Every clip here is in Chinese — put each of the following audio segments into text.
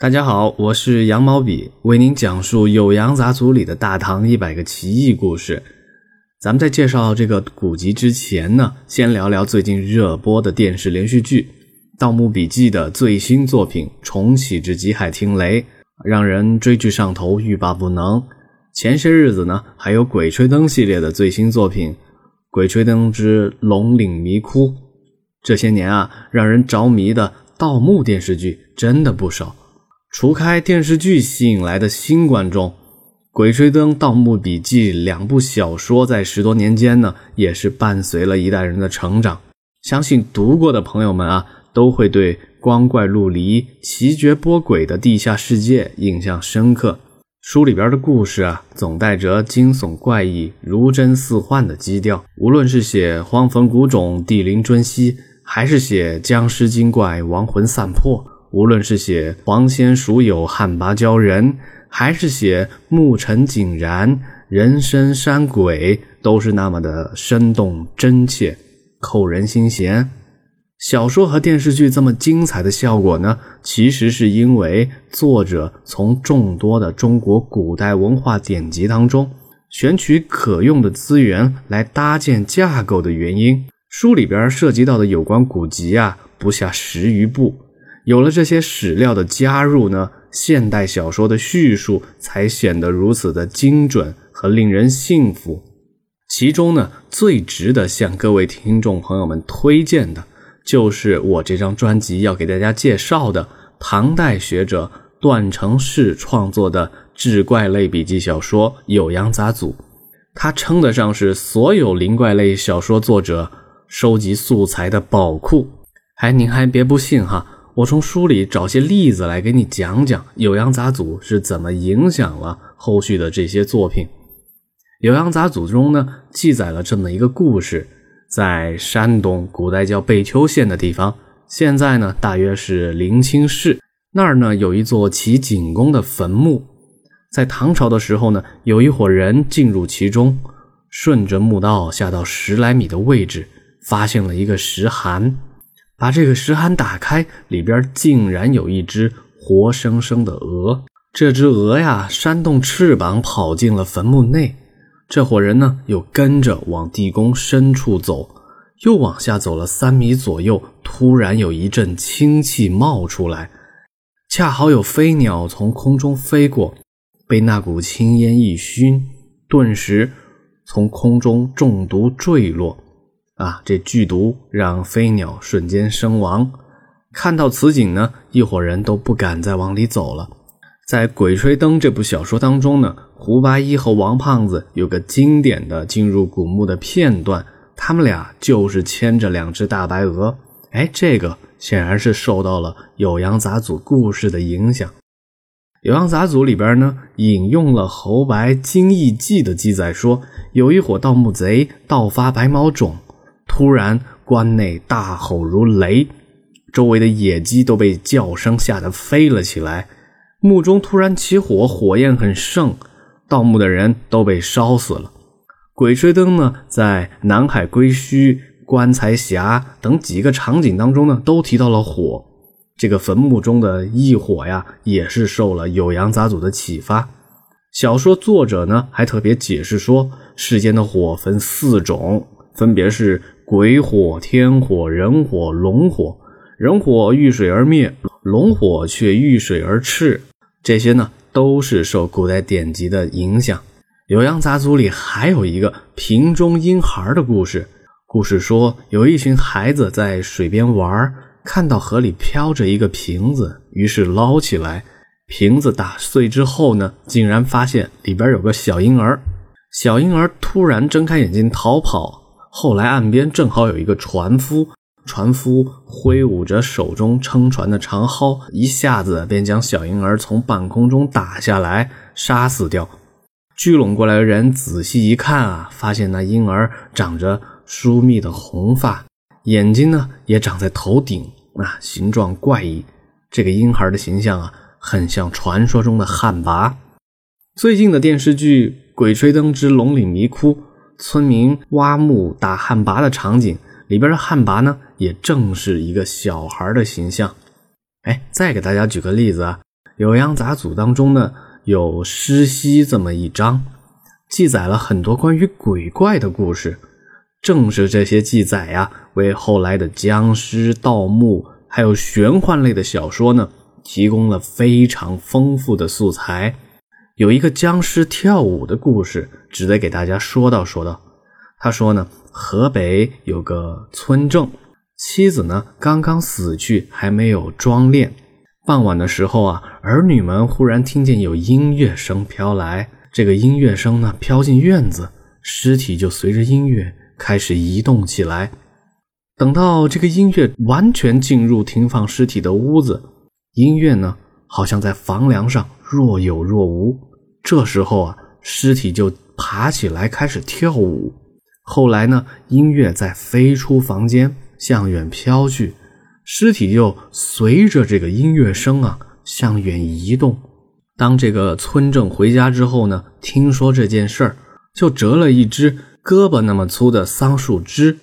大家好，我是羊毛笔，为您讲述《酉阳杂族里的大唐一百个奇异故事。咱们在介绍这个古籍之前呢，先聊聊最近热播的电视连续剧《盗墓笔记》的最新作品《重启之极海听雷》，让人追剧上头，欲罢不能。前些日子呢，还有《鬼吹灯》系列的最新作品《鬼吹灯之龙岭迷窟》。这些年啊，让人着迷的盗墓电视剧真的不少。除开电视剧吸引来的新观众，《鬼吹灯》《盗墓笔记》两部小说在十多年间呢，也是伴随了一代人的成长。相信读过的朋友们啊，都会对光怪陆离、奇绝波诡的地下世界印象深刻。书里边的故事啊，总带着惊悚怪异、如真似幻的基调。无论是写荒坟古冢、地灵尊稀，还是写僵尸精怪、亡魂散魄。无论是写黄仙蜀友、汉魃鲛人，还是写暮尘井然、人参山鬼，都是那么的生动真切，扣人心弦。小说和电视剧这么精彩的效果呢，其实是因为作者从众多的中国古代文化典籍当中选取可用的资源来搭建架构的原因。书里边涉及到的有关古籍啊，不下十余部。有了这些史料的加入呢，现代小说的叙述才显得如此的精准和令人信服。其中呢，最值得向各位听众朋友们推荐的，就是我这张专辑要给大家介绍的唐代学者段成式创作的志怪类笔记小说《酉阳杂俎》，它称得上是所有灵怪类小说作者收集素材的宝库。哎，您还别不信哈。我从书里找些例子来给你讲讲《酉阳杂俎》是怎么影响了后续的这些作品。《酉阳杂俎》中呢，记载了这么一个故事：在山东古代叫贝丘县的地方，现在呢大约是临清市那儿呢，有一座齐景公的坟墓。在唐朝的时候呢，有一伙人进入其中，顺着墓道下到十来米的位置，发现了一个石函。把这个石函打开，里边竟然有一只活生生的鹅。这只鹅呀，扇动翅膀跑进了坟墓内。这伙人呢，又跟着往地宫深处走，又往下走了三米左右，突然有一阵清气冒出来，恰好有飞鸟从空中飞过，被那股青烟一熏，顿时从空中中毒坠落。啊！这剧毒让飞鸟瞬间身亡。看到此景呢，一伙人都不敢再往里走了。在《鬼吹灯》这部小说当中呢，胡八一和王胖子有个经典的进入古墓的片段，他们俩就是牵着两只大白鹅。哎，这个显然是受到了《酉阳杂俎》故事的影响。《酉阳杂俎》里边呢，引用了侯白《金翼记》的记载，说有一伙盗墓贼盗发白毛冢。突然，关内大吼如雷，周围的野鸡都被叫声吓得飞了起来。墓中突然起火，火焰很盛，盗墓的人都被烧死了。鬼吹灯呢，在南海归墟、棺材匣等几个场景当中呢，都提到了火。这个坟墓中的异火呀，也是受了《酉阳杂俎》的启发。小说作者呢，还特别解释说，世间的火分四种，分别是。鬼火、天火、人火、龙火，人火遇水而灭，龙火却遇水而炽。这些呢，都是受古代典籍的影响。《酉阳杂俎》里还有一个瓶中婴孩的故事。故事说，有一群孩子在水边玩，看到河里飘着一个瓶子，于是捞起来。瓶子打碎之后呢，竟然发现里边有个小婴儿。小婴儿突然睁开眼睛逃跑。后来岸边正好有一个船夫，船夫挥舞着手中撑船的长篙，一下子便将小婴儿从半空中打下来，杀死掉。聚拢过来的人仔细一看啊，发现那婴儿长着疏密的红发，眼睛呢也长在头顶，啊，形状怪异。这个婴孩的形象啊，很像传说中的旱魃。最近的电视剧《鬼吹灯之龙岭迷窟》。村民挖墓打旱魃的场景里边的旱魃呢，也正是一个小孩的形象。哎，再给大家举个例子啊，酉阳杂俎》当中呢有尸溪这么一章，记载了很多关于鬼怪的故事。正是这些记载呀，为后来的僵尸、盗墓还有玄幻类的小说呢提供了非常丰富的素材。有一个僵尸跳舞的故事，值得给大家说道说道。他说呢，河北有个村正，妻子呢刚刚死去，还没有装殓。傍晚的时候啊，儿女们忽然听见有音乐声飘来，这个音乐声呢飘进院子，尸体就随着音乐开始移动起来。等到这个音乐完全进入停放尸体的屋子，音乐呢好像在房梁上若有若无。这时候啊，尸体就爬起来开始跳舞。后来呢，音乐再飞出房间，向远飘去，尸体就随着这个音乐声啊向远移动。当这个村正回家之后呢，听说这件事儿，就折了一只胳膊那么粗的桑树枝，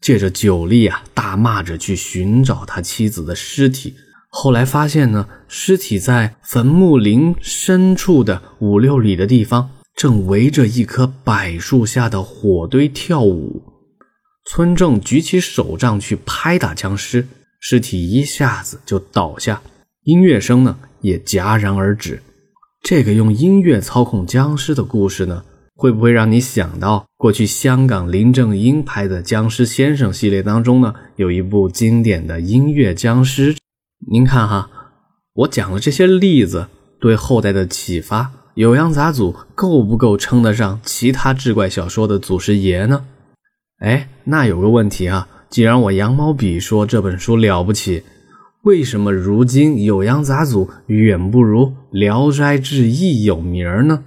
借着酒力啊，大骂着去寻找他妻子的尸体。后来发现呢，尸体在坟墓林深处的五六里的地方，正围着一棵柏树下的火堆跳舞。村正举起手杖去拍打僵尸，尸体一下子就倒下，音乐声呢也戛然而止。这个用音乐操控僵尸的故事呢，会不会让你想到过去香港林正英拍的《僵尸先生》系列当中呢，有一部经典的音乐僵尸？您看哈，我讲了这些例子，对后代的启发，《酉阳杂俎》够不够称得上其他志怪小说的祖师爷呢？哎，那有个问题啊，既然我羊毛笔说这本书了不起，为什么如今《酉阳杂俎》远不如《聊斋志异》有名呢？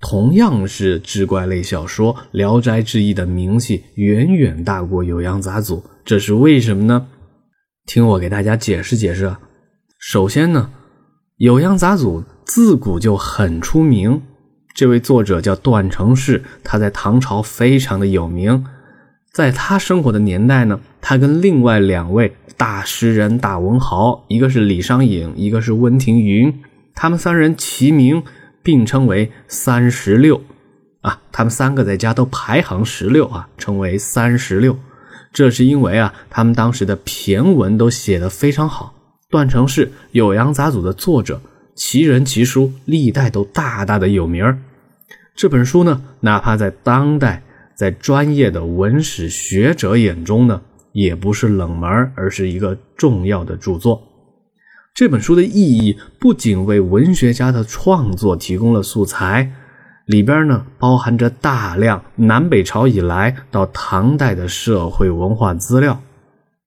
同样是志怪类小说，《聊斋志异》的名气远远大过《酉阳杂俎》，这是为什么呢？听我给大家解释解释。首先呢，《酉阳杂俎》自古就很出名。这位作者叫段成式，他在唐朝非常的有名。在他生活的年代呢，他跟另外两位大诗人、大文豪，一个是李商隐，一个是温庭筠，他们三人齐名，并称为“三十六”。啊，他们三个在家都排行十六啊，称为“三十六”。这是因为啊，他们当时的骈文都写得非常好。段成式《酉阳杂俎》的作者，奇人奇书，历代都大大的有名儿这本书呢，哪怕在当代，在专业的文史学者眼中呢，也不是冷门，而是一个重要的著作。这本书的意义不仅为文学家的创作提供了素材。里边呢包含着大量南北朝以来到唐代的社会文化资料，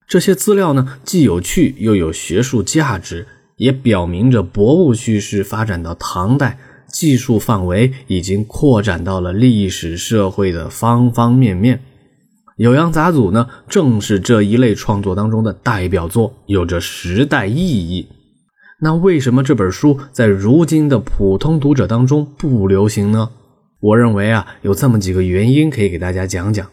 这些资料呢既有趣又有学术价值，也表明着博物叙事发展到唐代，技术范围已经扩展到了历史社会的方方面面。《酉阳杂俎》呢正是这一类创作当中的代表作，有着时代意义。那为什么这本书在如今的普通读者当中不流行呢？我认为啊，有这么几个原因可以给大家讲讲。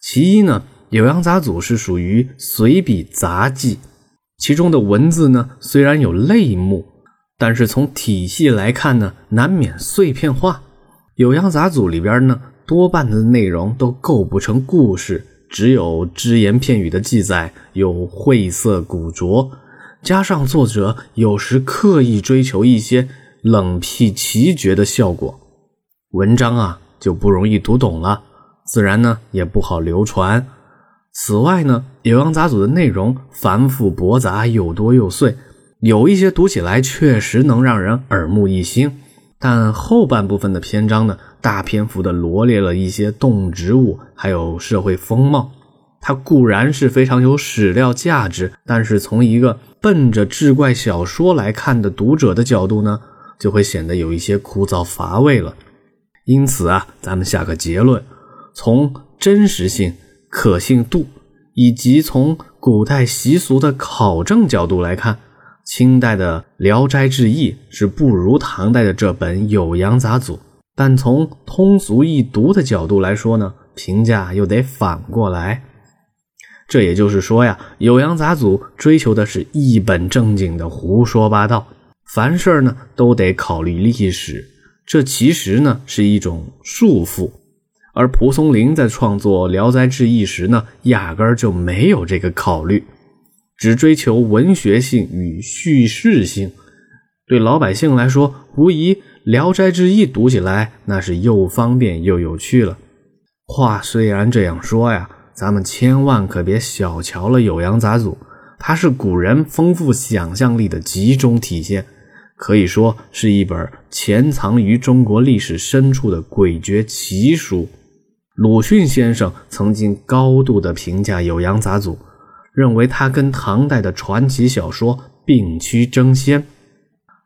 其一呢，《酉阳杂俎》是属于随笔杂记，其中的文字呢虽然有类目，但是从体系来看呢，难免碎片化。《酉阳杂俎》里边呢，多半的内容都构不成故事，只有只言片语的记载，有晦涩古拙。加上作者有时刻意追求一些冷僻奇绝的效果，文章啊就不容易读懂了，自然呢也不好流传。此外呢，《野王杂俎》的内容繁复驳杂，又多又碎，有一些读起来确实能让人耳目一新，但后半部分的篇章呢，大篇幅的罗列了一些动植物，还有社会风貌。它固然是非常有史料价值，但是从一个奔着志怪小说来看的读者的角度呢，就会显得有一些枯燥乏味了。因此啊，咱们下个结论：从真实性、可信度以及从古代习俗的考证角度来看，清代的《聊斋志异》是不如唐代的这本《酉阳杂俎》。但从通俗易读的角度来说呢，评价又得反过来。这也就是说呀，《酉阳杂俎》追求的是一本正经的胡说八道，凡事呢都得考虑历史，这其实呢是一种束缚。而蒲松龄在创作《聊斋志异》时呢，压根儿就没有这个考虑，只追求文学性与叙事性。对老百姓来说，无疑《聊斋志异》读起来那是又方便又有趣了。话虽然这样说呀，咱们千万可别小瞧了《酉阳杂俎》。它是古人丰富想象力的集中体现，可以说是一本潜藏于中国历史深处的诡谲奇书。鲁迅先生曾经高度的评价《酉阳杂俎》，认为它跟唐代的传奇小说并驱争先。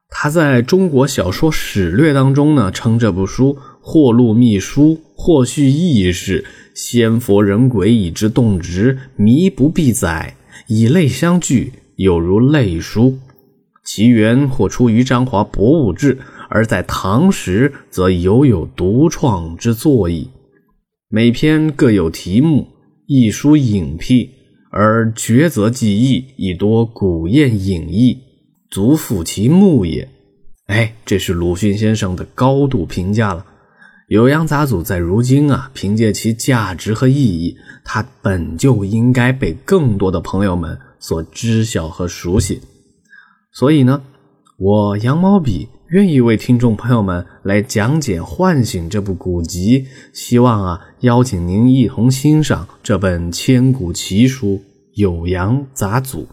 他在中国小说史略当中呢，称这部书或录秘书，或叙轶事，仙佛人鬼以之动直，迷不必载。以类相聚，有如类书。其源或出于张华《博物志》，而在唐时则犹有独创之作矣。每篇各有题目，一书影辟，而抉择记忆，亦多古艳隐逸，足抚其目也。哎，这是鲁迅先生的高度评价了。《酉阳杂俎》在如今啊，凭借其价值和意义，它本就应该被更多的朋友们所知晓和熟悉。所以呢，我羊毛笔愿意为听众朋友们来讲解、唤醒这部古籍，希望啊，邀请您一同欣赏这本千古奇书《酉阳杂俎》。